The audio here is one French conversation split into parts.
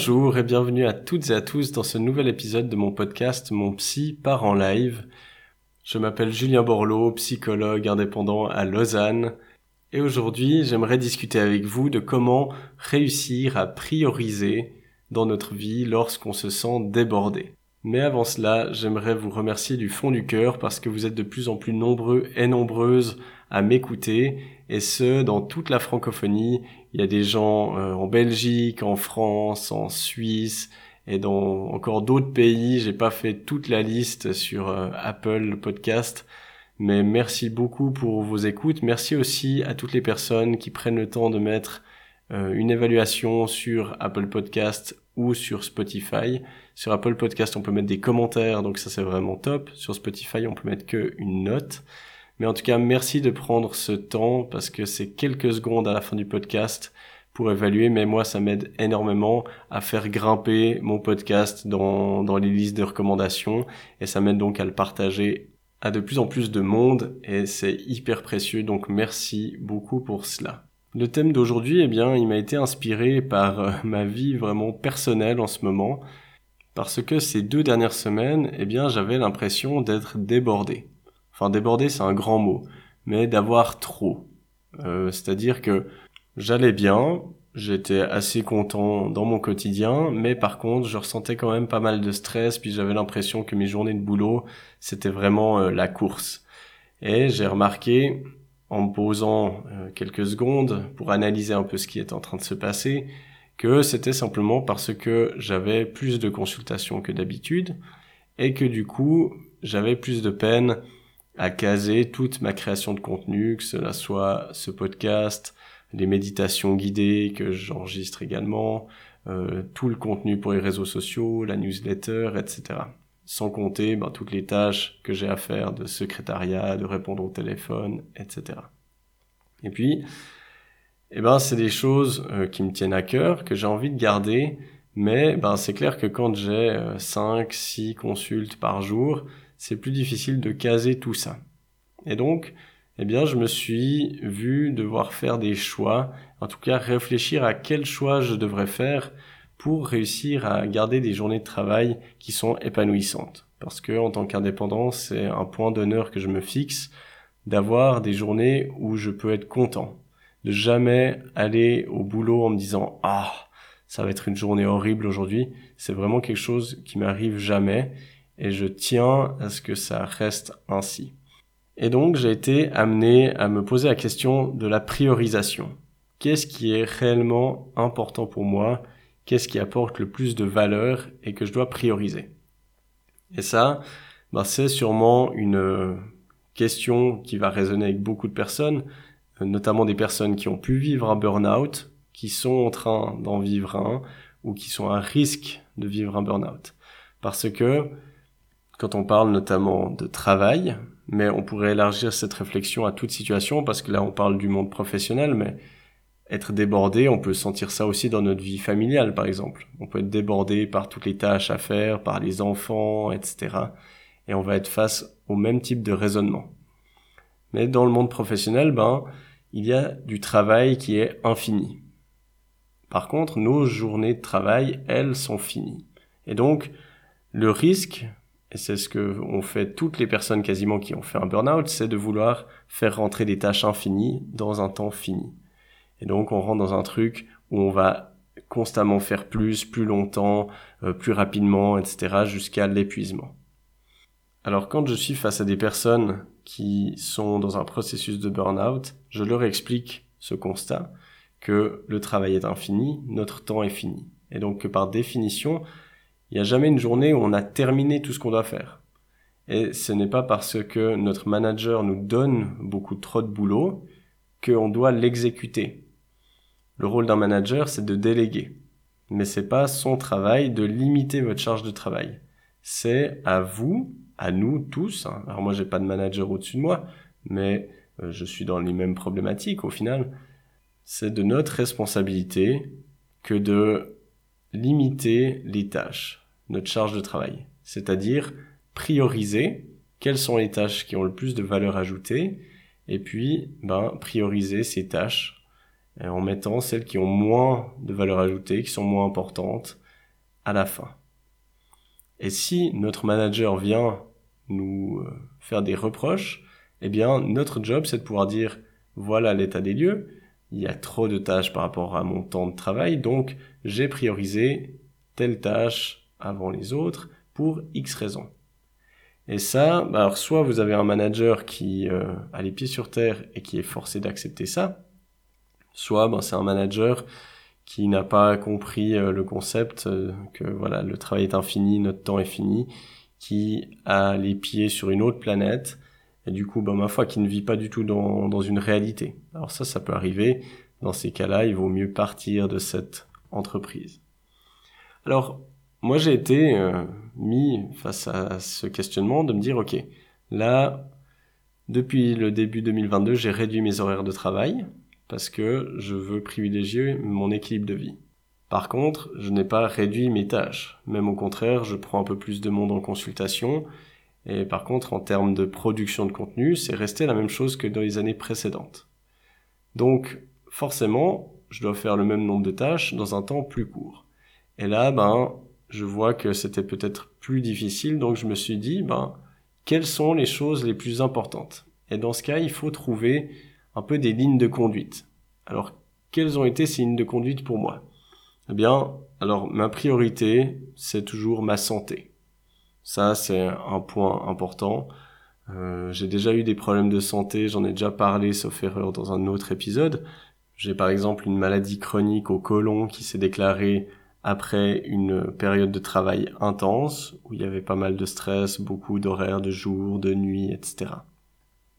Bonjour et bienvenue à toutes et à tous dans ce nouvel épisode de mon podcast Mon Psy part en live. Je m'appelle Julien Borloo, psychologue indépendant à Lausanne et aujourd'hui j'aimerais discuter avec vous de comment réussir à prioriser dans notre vie lorsqu'on se sent débordé. Mais avant cela, j'aimerais vous remercier du fond du cœur parce que vous êtes de plus en plus nombreux et nombreuses à m'écouter et ce dans toute la francophonie il y a des gens euh, en Belgique, en France, en Suisse et dans encore d'autres pays. J'ai pas fait toute la liste sur euh, Apple Podcast, mais merci beaucoup pour vos écoutes. Merci aussi à toutes les personnes qui prennent le temps de mettre euh, une évaluation sur Apple Podcast ou sur Spotify. Sur Apple Podcast, on peut mettre des commentaires, donc ça c'est vraiment top. Sur Spotify, on peut mettre que une note. Mais en tout cas, merci de prendre ce temps parce que c'est quelques secondes à la fin du podcast pour évaluer, mais moi, ça m'aide énormément à faire grimper mon podcast dans, dans les listes de recommandations et ça m'aide donc à le partager à de plus en plus de monde et c'est hyper précieux, donc merci beaucoup pour cela. Le thème d'aujourd'hui, eh bien, il m'a été inspiré par euh, ma vie vraiment personnelle en ce moment parce que ces deux dernières semaines, eh bien, j'avais l'impression d'être débordé. Enfin, déborder, c'est un grand mot, mais d'avoir trop. Euh, c'est-à-dire que j'allais bien, j'étais assez content dans mon quotidien, mais par contre, je ressentais quand même pas mal de stress, puis j'avais l'impression que mes journées de boulot, c'était vraiment euh, la course. Et j'ai remarqué, en me posant euh, quelques secondes pour analyser un peu ce qui est en train de se passer, que c'était simplement parce que j'avais plus de consultations que d'habitude, et que du coup, j'avais plus de peine à caser toute ma création de contenu, que cela soit ce podcast, les méditations guidées que j'enregistre également, euh, tout le contenu pour les réseaux sociaux, la newsletter, etc. Sans compter ben, toutes les tâches que j'ai à faire de secrétariat, de répondre au téléphone, etc. Et puis, eh ben, c'est des choses euh, qui me tiennent à cœur, que j'ai envie de garder, mais ben, c'est clair que quand j'ai 5, euh, 6 consultes par jour, c'est plus difficile de caser tout ça. Et donc, eh bien, je me suis vu devoir faire des choix, en tout cas réfléchir à quel choix je devrais faire pour réussir à garder des journées de travail qui sont épanouissantes. Parce que, en tant qu'indépendant, c'est un point d'honneur que je me fixe d'avoir des journées où je peux être content. De jamais aller au boulot en me disant, ah, ça va être une journée horrible aujourd'hui. C'est vraiment quelque chose qui m'arrive jamais et je tiens à ce que ça reste ainsi. Et donc j'ai été amené à me poser la question de la priorisation. Qu'est-ce qui est réellement important pour moi? Qu'est-ce qui apporte le plus de valeur et que je dois prioriser? Et ça, bah, c'est sûrement une question qui va résonner avec beaucoup de personnes, notamment des personnes qui ont pu vivre un burn-out, qui sont en train d'en vivre un, ou qui sont à risque de vivre un burn-out. Parce que quand on parle notamment de travail, mais on pourrait élargir cette réflexion à toute situation parce que là on parle du monde professionnel, mais être débordé, on peut sentir ça aussi dans notre vie familiale par exemple. On peut être débordé par toutes les tâches à faire, par les enfants, etc. Et on va être face au même type de raisonnement. Mais dans le monde professionnel, ben, il y a du travail qui est infini. Par contre, nos journées de travail, elles, sont finies. Et donc, le risque et c'est ce que ont fait toutes les personnes quasiment qui ont fait un burn-out, c'est de vouloir faire rentrer des tâches infinies dans un temps fini. Et donc on rentre dans un truc où on va constamment faire plus, plus longtemps, euh, plus rapidement, etc., jusqu'à l'épuisement. Alors quand je suis face à des personnes qui sont dans un processus de burn-out, je leur explique ce constat, que le travail est infini, notre temps est fini. Et donc que par définition, il n'y a jamais une journée où on a terminé tout ce qu'on doit faire. Et ce n'est pas parce que notre manager nous donne beaucoup trop de boulot qu'on doit l'exécuter. Le rôle d'un manager, c'est de déléguer. Mais c'est pas son travail de limiter votre charge de travail. C'est à vous, à nous tous. Hein. Alors moi, j'ai pas de manager au-dessus de moi, mais euh, je suis dans les mêmes problématiques au final. C'est de notre responsabilité que de limiter les tâches, notre charge de travail. C'est-à-dire prioriser quelles sont les tâches qui ont le plus de valeur ajoutée et puis ben, prioriser ces tâches euh, en mettant celles qui ont moins de valeur ajoutée, qui sont moins importantes à la fin. Et si notre manager vient nous euh, faire des reproches, eh bien notre job c'est de pouvoir dire voilà l'état des lieux, il y a trop de tâches par rapport à mon temps de travail, donc j'ai priorisé telle tâche avant les autres pour X raisons. Et ça, bah, alors soit vous avez un manager qui euh, a les pieds sur terre et qui est forcé d'accepter ça, soit bah, c'est un manager qui n'a pas compris euh, le concept euh, que voilà le travail est infini, notre temps est fini, qui a les pieds sur une autre planète et du coup, bah, ma foi, qui ne vit pas du tout dans, dans une réalité. Alors ça, ça peut arriver. Dans ces cas-là, il vaut mieux partir de cette entreprise. Alors, moi j'ai été euh, mis face à ce questionnement de me dire ok là depuis le début 2022 j'ai réduit mes horaires de travail parce que je veux privilégier mon équilibre de vie. Par contre, je n'ai pas réduit mes tâches. Même au contraire, je prends un peu plus de monde en consultation. Et par contre, en termes de production de contenu, c'est resté la même chose que dans les années précédentes. Donc, forcément, je dois faire le même nombre de tâches dans un temps plus court. Et là, ben, je vois que c'était peut-être plus difficile, donc je me suis dit, ben, quelles sont les choses les plus importantes? Et dans ce cas, il faut trouver un peu des lignes de conduite. Alors, quelles ont été ces lignes de conduite pour moi? Eh bien, alors ma priorité, c'est toujours ma santé. Ça, c'est un point important. Euh, j'ai déjà eu des problèmes de santé, j'en ai déjà parlé, sauf erreur, dans un autre épisode. J'ai par exemple une maladie chronique au côlon qui s'est déclarée après une période de travail intense où il y avait pas mal de stress, beaucoup d'horaires de jour, de nuit, etc.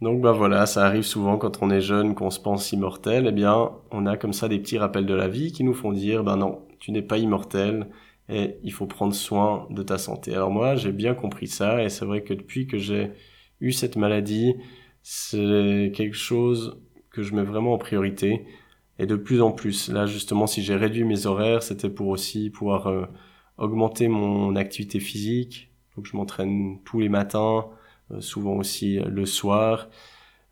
Donc bah voilà, ça arrive souvent quand on est jeune, qu'on se pense immortel, eh bien on a comme ça des petits rappels de la vie qui nous font dire ben non, tu n'es pas immortel et il faut prendre soin de ta santé. Alors moi j'ai bien compris ça et c'est vrai que depuis que j'ai eu cette maladie, c'est quelque chose que je mets vraiment en priorité et de plus en plus. Là, justement, si j'ai réduit mes horaires, c'était pour aussi pouvoir euh, augmenter mon activité physique. Donc, je m'entraîne tous les matins, euh, souvent aussi euh, le soir.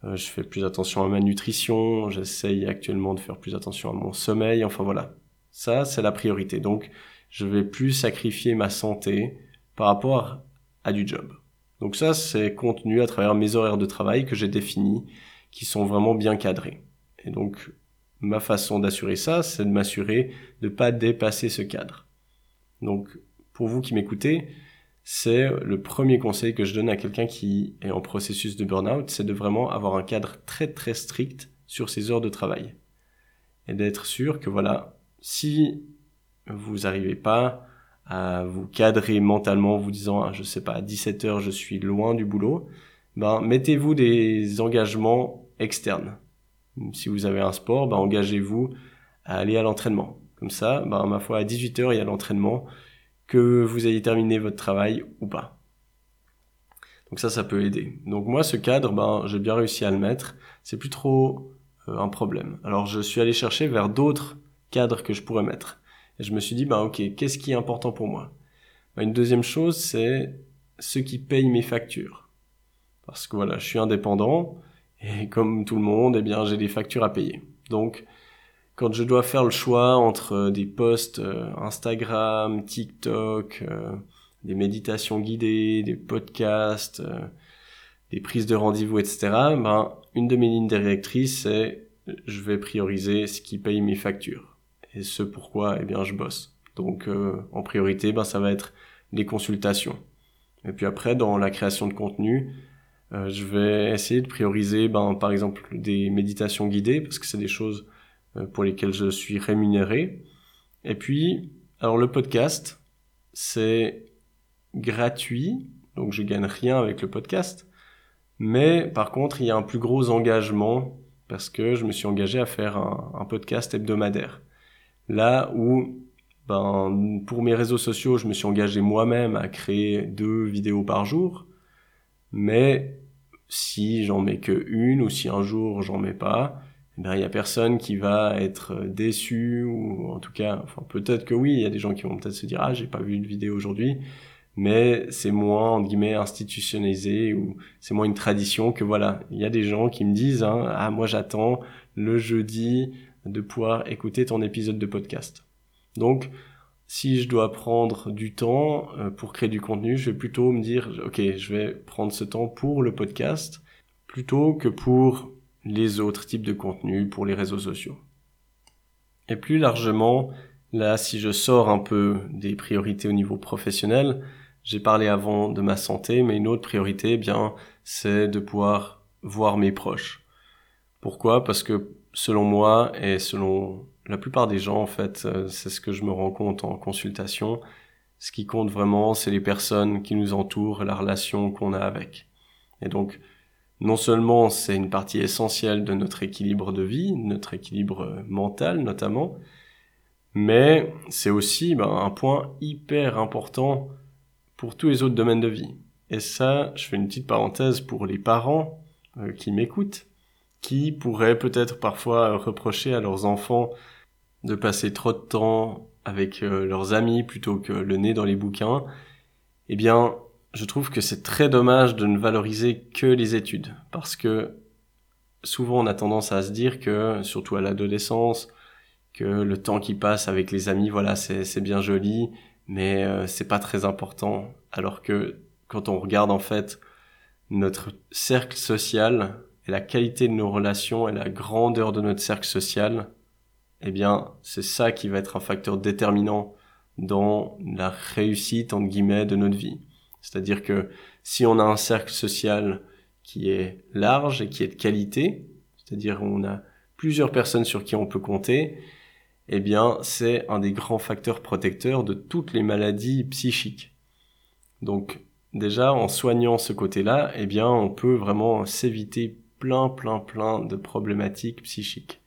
je fais plus attention à ma nutrition. J'essaye actuellement de faire plus attention à mon sommeil. Enfin, voilà. Ça, c'est la priorité. Donc, je vais plus sacrifier ma santé par rapport à du job. Donc ça, c'est contenu à travers mes horaires de travail que j'ai définis, qui sont vraiment bien cadrés. Et donc, ma façon d'assurer ça, c'est de m'assurer de ne pas dépasser ce cadre. Donc, pour vous qui m'écoutez, c'est le premier conseil que je donne à quelqu'un qui est en processus de burn-out, c'est de vraiment avoir un cadre très très strict sur ses heures de travail. Et d'être sûr que voilà, si vous n'arrivez pas à vous cadrer mentalement en vous disant, ah, je sais pas, à 17 heures je suis loin du boulot, ben, mettez-vous des engagements externes. Si vous avez un sport, bah, engagez-vous à aller à l'entraînement. Comme ça, bah, ma foi, à 18h, il y a l'entraînement, que vous ayez terminé votre travail ou pas. Donc ça, ça peut aider. Donc moi, ce cadre, ben, j'ai bien réussi à le mettre. C'est plus trop euh, un problème. Alors je suis allé chercher vers d'autres cadres que je pourrais mettre. Et je me suis dit, ben ok, qu'est-ce qui est important pour moi? Une deuxième chose, c'est ceux qui payent mes factures. Parce que voilà, je suis indépendant, et comme tout le monde, eh bien, j'ai des factures à payer. Donc, quand je dois faire le choix entre des posts euh, Instagram, TikTok, euh, des méditations guidées, des podcasts, euh, des prises de rendez-vous, etc., ben, une de mes lignes directrices, c'est je vais prioriser ce qui paye mes factures. Et ce pourquoi, eh bien, je bosse. Donc, en priorité, ben, ça va être les consultations. Et puis après, dans la création de contenu, euh, je vais essayer de prioriser, ben, par exemple, des méditations guidées, parce que c'est des choses euh, pour lesquelles je suis rémunéré. Et puis, alors le podcast, c'est gratuit, donc je gagne rien avec le podcast. Mais par contre, il y a un plus gros engagement parce que je me suis engagé à faire un, podcast hebdomadaire. Là où, ben, pour mes réseaux sociaux, je me suis engagé moi-même à créer deux vidéos par jour, mais si j'en mets que une ou si un jour j'en mets pas, eh ben, il y a personne qui va être déçu ou en tout cas, enfin peut-être que oui, il y a des gens qui vont peut-être se dire ah j'ai pas vu de vidéo aujourd'hui, mais c'est moins entre guillemets institutionnalisé ou c'est moins une tradition que voilà. Il y a des gens qui me disent hein, ah moi j'attends le jeudi de pouvoir écouter ton épisode de podcast donc si je dois prendre du temps euh, pour créer du contenu je vais plutôt me dire ok je vais prendre ce temps pour le podcast plutôt que pour les autres types de contenus pour les réseaux sociaux et plus largement là si je sors un peu des priorités au niveau professionnel j'ai parlé avant de ma santé, mais une autre priorité, eh bien, c'est de pouvoir voir mes proches. Pourquoi? Parce que selon moi et selon la plupart des gens, en fait, euh, c'est ce que je me rends compte en consultation. Ce qui compte vraiment, c'est les personnes qui nous entourent, la relation qu'on a avec. Et donc, non seulement c'est une partie essentielle de notre équilibre de vie, notre équilibre mental notamment, mais c'est aussi ben, un point hyper important pour tous les autres domaines de vie. Et ça, je fais une petite parenthèse pour les parents euh, qui m'écoutent, qui pourraient peut-être parfois reprocher à leurs enfants de passer trop de temps avec euh, leurs amis plutôt que le nez dans les bouquins. Eh bien, je trouve que c'est très dommage de ne valoriser que les études, parce que souvent on a tendance à se dire que, surtout à l'adolescence, que le temps qui passe avec les amis, voilà, c'est bien joli, mais euh, c'est pas très important. Alors que quand on regarde en fait notre cercle social et la qualité de nos relations et la grandeur de notre cercle social, eh bien, c'est ça qui va être un facteur déterminant dans la réussite, entre guillemets, de notre vie. C'est-à-dire que si on a un cercle social qui est large et qui est de qualité, c'est-à-dire on a plusieurs personnes sur qui on peut compter, eh bien, c'est un des grands facteurs protecteurs de toutes les maladies psychiques. Donc, déjà, en soignant ce côté-là, eh bien, on peut vraiment s'éviter plein, plein, plein de problématiques psychiques.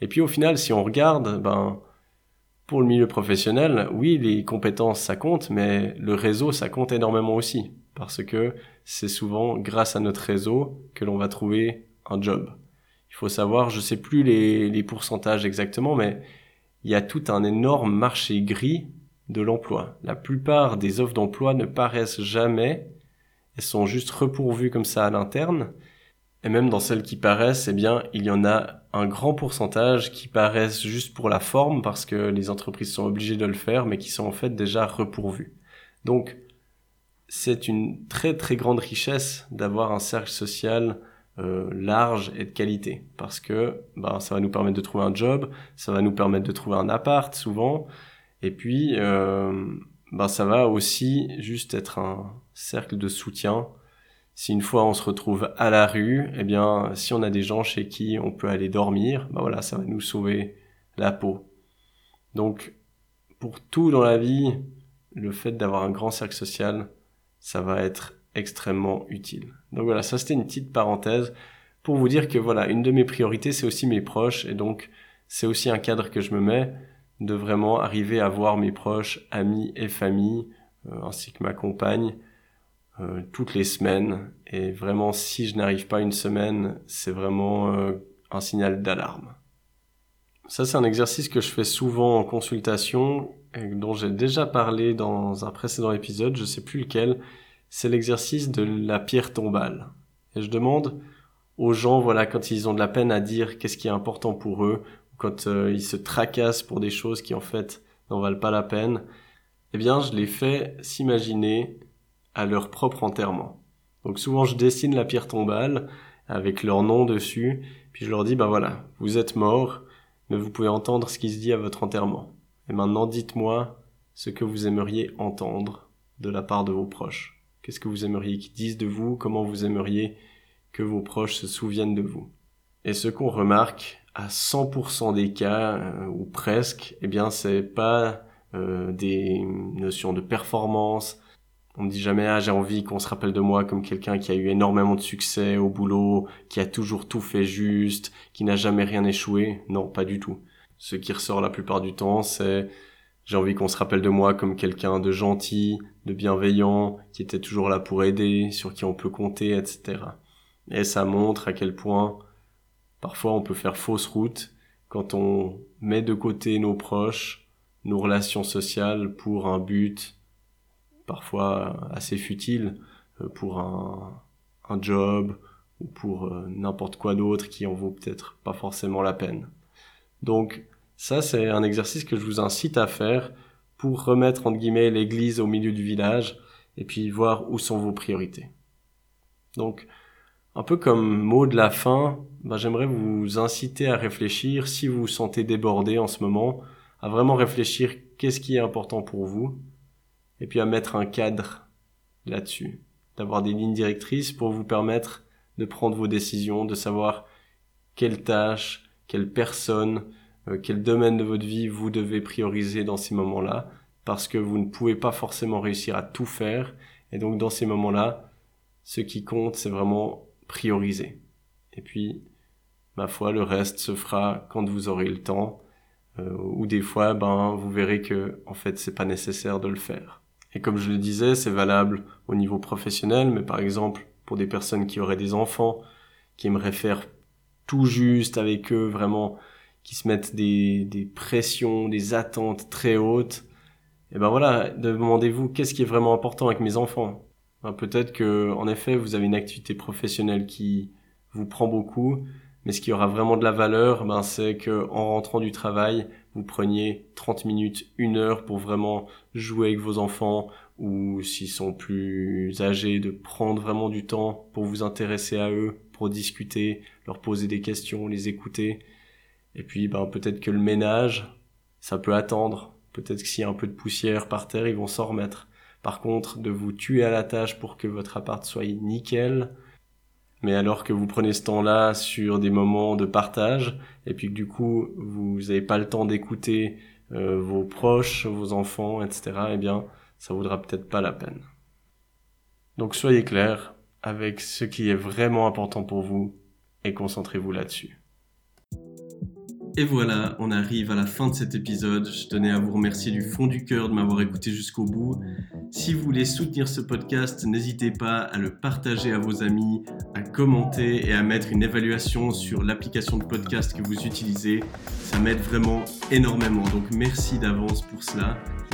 Et puis, au final, si on regarde, ben, pour le milieu professionnel, oui, les compétences, ça compte, mais le réseau, ça compte énormément aussi. Parce que c'est souvent grâce à notre réseau que l'on va trouver un job. Il faut savoir, je sais plus les, pourcentages exactement, mais il y a tout un énorme marché gris de l'emploi. La plupart des offres d'emploi ne paraissent jamais, elles sont juste repourvues comme ça à l'interne. Et même dans celles qui paraissent, eh bien, il y en a un grand pourcentage qui paraissent juste pour la forme parce que les entreprises sont obligées de le faire, mais qui sont en fait déjà repourvues. Donc, c'est une très très grande richesse d'avoir un cercle social euh, large et de qualité parce que ben, ça va nous permettre de trouver un job, ça va nous permettre de trouver un appart souvent et puis euh, ben, ça va aussi juste être un cercle de soutien. Si une fois on se retrouve à la rue, eh bien si on a des gens chez qui on peut aller dormir, ben voilà, ça va nous sauver la peau. Donc pour tout dans la vie, le fait d'avoir un grand cercle social, ça va être extrêmement utile. Donc voilà, ça c'était une petite parenthèse pour vous dire que voilà, une de mes priorités c'est aussi mes proches et donc c'est aussi un cadre que je me mets de vraiment arriver à voir mes proches, amis et famille euh, ainsi que ma compagne euh, toutes les semaines et vraiment si je n'arrive pas une semaine, c'est vraiment euh, un signal d'alarme. Ça c'est un exercice que je fais souvent en consultation et dont j'ai déjà parlé dans un précédent épisode, je sais plus lequel, c'est l'exercice de la pierre tombale. Et je demande aux gens, voilà, quand ils ont de la peine à dire qu'est-ce qui est important pour eux, quand euh, ils se tracassent pour des choses qui en fait n'en valent pas la peine, eh bien, je les fais s'imaginer à leur propre enterrement. Donc souvent, je dessine la pierre tombale avec leur nom dessus, puis je leur dis, bah voilà, vous êtes mort, mais vous pouvez entendre ce qui se dit à votre enterrement. Et maintenant, dites-moi ce que vous aimeriez entendre de la part de vos proches. Qu'est-ce que vous aimeriez qu'ils disent de vous? Comment vous aimeriez que vos proches se souviennent de vous? Et ce qu'on remarque à 100% des cas, euh, ou presque, eh bien c'est pas euh, des notions de performance, On me dit jamais ah j'ai envie qu'on se rappelle de moi comme quelqu'un qui a eu énormément de succès au boulot, qui a toujours tout fait juste, qui n'a jamais rien échoué. Non, pas du tout. Ce qui ressort la plupart du temps, c'est j'ai envie qu'on se rappelle de moi comme quelqu'un de gentil, de bienveillant, qui était toujours là pour aider, sur qui on peut compter, etc. Et ça montre à quel point parfois on peut faire fausse route quand on met de côté nos proches, nos relations sociales pour un but parfois assez futile, euh, pour un, un job ou pour euh, n'importe quoi d'autre qui en vaut peut-être pas forcément la peine. Donc ça, c'est un exercice que je vous incite à faire pour remettre, entre guillemets, l'église au milieu du village et puis voir où sont vos priorités. Donc, un peu comme mot de la fin, ben, j'aimerais vous inciter à réfléchir, si vous vous sentez débordé en ce moment, à vraiment réfléchir qu'est-ce qui est important pour vous, et puis à mettre un cadre là-dessus, d'avoir des lignes directrices pour vous permettre de prendre vos décisions, de savoir quelle tâche, quelle personne, euh, quel domaine de votre vie vous devez prioriser dans ces moments-là, parce que vous ne pouvez pas forcément réussir à tout faire. Et donc dans ces moments-là, ce qui compte, c'est vraiment prioriser. Et puis, ma foi, le reste se fera quand vous aurez le temps, euh, ou des fois, ben, vous verrez que en fait, c'est pas nécessaire de le faire. Et comme je le disais, c'est valable au niveau professionnel, mais par exemple pour des personnes qui auraient des enfants, qui aimeraient faire tout juste avec eux, vraiment qui se mettent des, des pressions, des attentes très hautes, et ben voilà, demandez-vous qu'est-ce qui est vraiment important avec mes enfants? Ben Peut-être que, en effet, vous avez une activité professionnelle qui vous prend beaucoup, mais ce qui aura vraiment de la valeur, ben c'est que en rentrant du travail, vous preniez 30 minutes, une heure pour vraiment jouer avec vos enfants, ou s'ils sont plus âgés, de prendre vraiment du temps pour vous intéresser à eux, pour discuter, leur poser des questions, les écouter. Et puis, ben, peut-être que le ménage, ça peut attendre. Peut-être que s'il y a un peu de poussière par terre, ils vont s'en remettre. Par contre, de vous tuer à la tâche pour que votre appart soit nickel, mais alors que vous prenez ce temps-là sur des moments de partage, et puis que du coup, vous n'avez pas le temps d'écouter euh, vos proches, vos enfants, etc., eh bien, ça vaudra peut-être pas la peine. Donc soyez clair avec ce qui est vraiment important pour vous et concentrez-vous là-dessus. Et voilà, on arrive à la fin de cet épisode. Je tenais à vous remercier du fond du cœur de m'avoir écouté jusqu'au bout. Si vous voulez soutenir ce podcast, n'hésitez pas à le partager à vos amis, à commenter et à mettre une évaluation sur l'application de podcast que vous utilisez. Ça m'aide vraiment énormément. Donc merci d'avance pour cela.